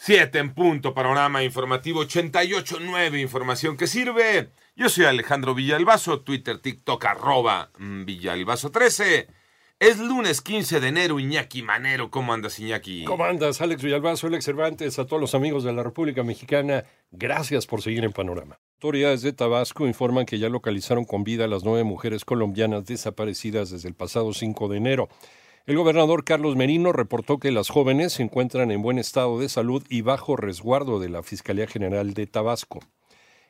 7 en punto, panorama informativo 88.9, información que sirve. Yo soy Alejandro Villalbazo, Twitter, TikTok, arroba mm, Villalbazo 13. Es lunes 15 de enero, Iñaki Manero. ¿Cómo andas, Iñaki? ¿Cómo andas, Alex Villalbazo, Alex Cervantes, a todos los amigos de la República Mexicana? Gracias por seguir en Panorama. Autoridades de Tabasco informan que ya localizaron con vida a las nueve mujeres colombianas desaparecidas desde el pasado 5 de enero. El gobernador Carlos Merino reportó que las jóvenes se encuentran en buen estado de salud y bajo resguardo de la Fiscalía General de Tabasco.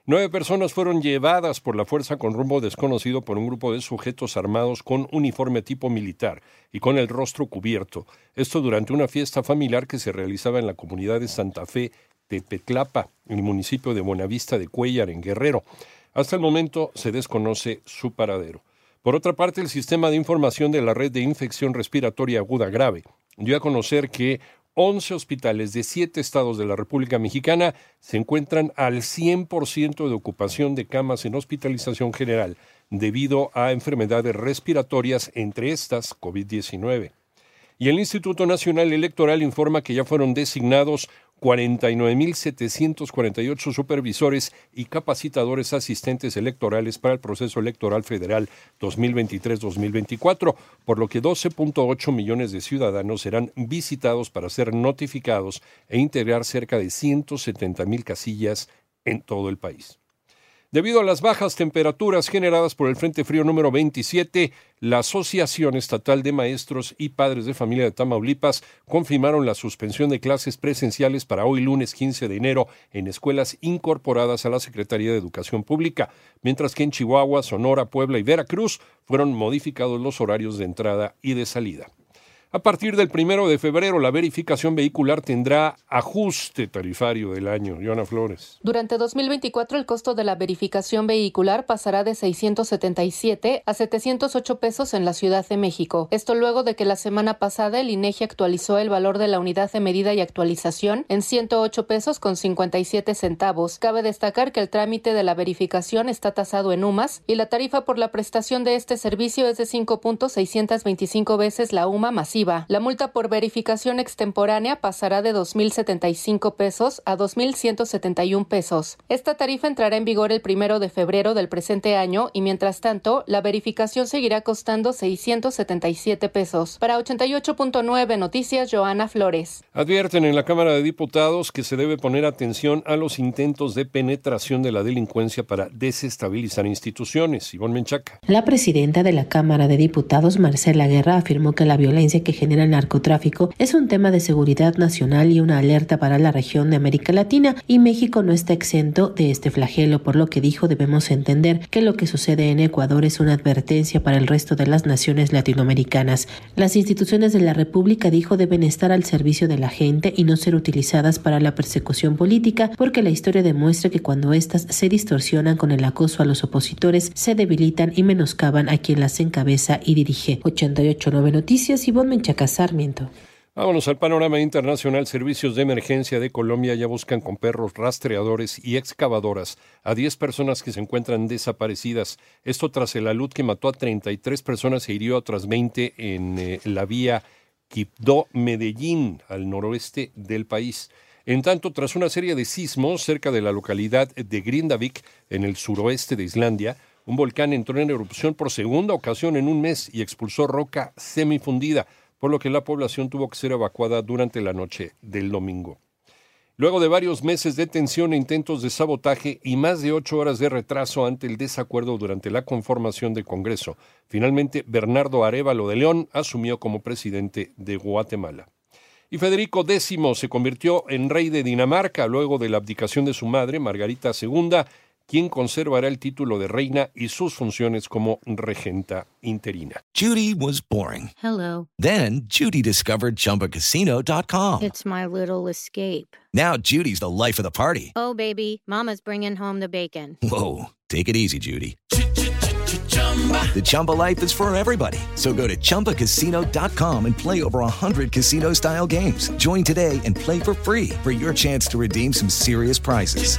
Nueve personas fueron llevadas por la fuerza con rumbo desconocido por un grupo de sujetos armados con uniforme tipo militar y con el rostro cubierto. Esto durante una fiesta familiar que se realizaba en la comunidad de Santa Fe de Petlapa, en el municipio de Buenavista de Cuellar, en Guerrero. Hasta el momento se desconoce su paradero. Por otra parte, el sistema de información de la red de infección respiratoria aguda grave dio a conocer que 11 hospitales de 7 estados de la República Mexicana se encuentran al 100% de ocupación de camas en hospitalización general debido a enfermedades respiratorias, entre estas COVID-19. Y el Instituto Nacional Electoral informa que ya fueron designados 49.748 supervisores y capacitadores asistentes electorales para el proceso electoral federal 2023-2024, por lo que 12.8 millones de ciudadanos serán visitados para ser notificados e integrar cerca de 170.000 casillas en todo el país. Debido a las bajas temperaturas generadas por el Frente Frío número 27, la Asociación Estatal de Maestros y Padres de Familia de Tamaulipas confirmaron la suspensión de clases presenciales para hoy lunes 15 de enero en escuelas incorporadas a la Secretaría de Educación Pública, mientras que en Chihuahua, Sonora, Puebla y Veracruz fueron modificados los horarios de entrada y de salida. A partir del primero de febrero, la verificación vehicular tendrá ajuste tarifario del año. Joana Flores. Durante 2024, el costo de la verificación vehicular pasará de 677 a 708 pesos en la Ciudad de México. Esto luego de que la semana pasada el INEGI actualizó el valor de la unidad de medida y actualización en 108 pesos con 57 centavos. Cabe destacar que el trámite de la verificación está tasado en UMAS y la tarifa por la prestación de este servicio es de 5.625 veces la UMA masiva la multa por verificación extemporánea pasará de 2.075 pesos a 2.171 pesos. Esta tarifa entrará en vigor el primero de febrero del presente año y mientras tanto, la verificación seguirá costando 677 pesos. Para 88.9 Noticias, Joana Flores. Advierten en la Cámara de Diputados que se debe poner atención a los intentos de penetración de la delincuencia para desestabilizar instituciones. Ivonne Menchaca. La presidenta de la Cámara de Diputados, Marcela Guerra, afirmó que la violencia que genera el narcotráfico es un tema de seguridad nacional y una alerta para la región de América Latina y México no está exento de este flagelo, por lo que dijo debemos entender que lo que sucede en Ecuador es una advertencia para el resto de las naciones latinoamericanas. Las instituciones de la República, dijo, deben estar al servicio de la gente y no ser utilizadas para la persecución política, porque la historia demuestra que cuando éstas se distorsionan con el acoso a los opositores, se debilitan y menoscaban a quien las encabeza y dirige. 88.9 Noticias, y Vámonos al panorama internacional. Servicios de emergencia de Colombia ya buscan con perros rastreadores y excavadoras a 10 personas que se encuentran desaparecidas. Esto tras el alud que mató a 33 personas e hirió a otras 20 en eh, la vía Quibdó-Medellín, al noroeste del país. En tanto, tras una serie de sismos cerca de la localidad de Grindavik, en el suroeste de Islandia, un volcán entró en erupción por segunda ocasión en un mes y expulsó roca semifundida por lo que la población tuvo que ser evacuada durante la noche del domingo. Luego de varios meses de tensión e intentos de sabotaje y más de ocho horas de retraso ante el desacuerdo durante la conformación del Congreso, finalmente Bernardo Arevalo de León asumió como presidente de Guatemala. Y Federico X se convirtió en rey de Dinamarca luego de la abdicación de su madre, Margarita II, quien conservará el título de reina y sus funciones como regenta interina. Judy was boring. Hello. Then Judy discovered ChumbaCasino.com. It's my little escape. Now Judy's the life of the party. Oh, baby, Mama's bringing home the bacon. Whoa, take it easy, Judy. The Chumba life is for everybody. So go to ChumbaCasino.com and play over 100 casino style games. Join today and play for free for your chance to redeem some serious prizes.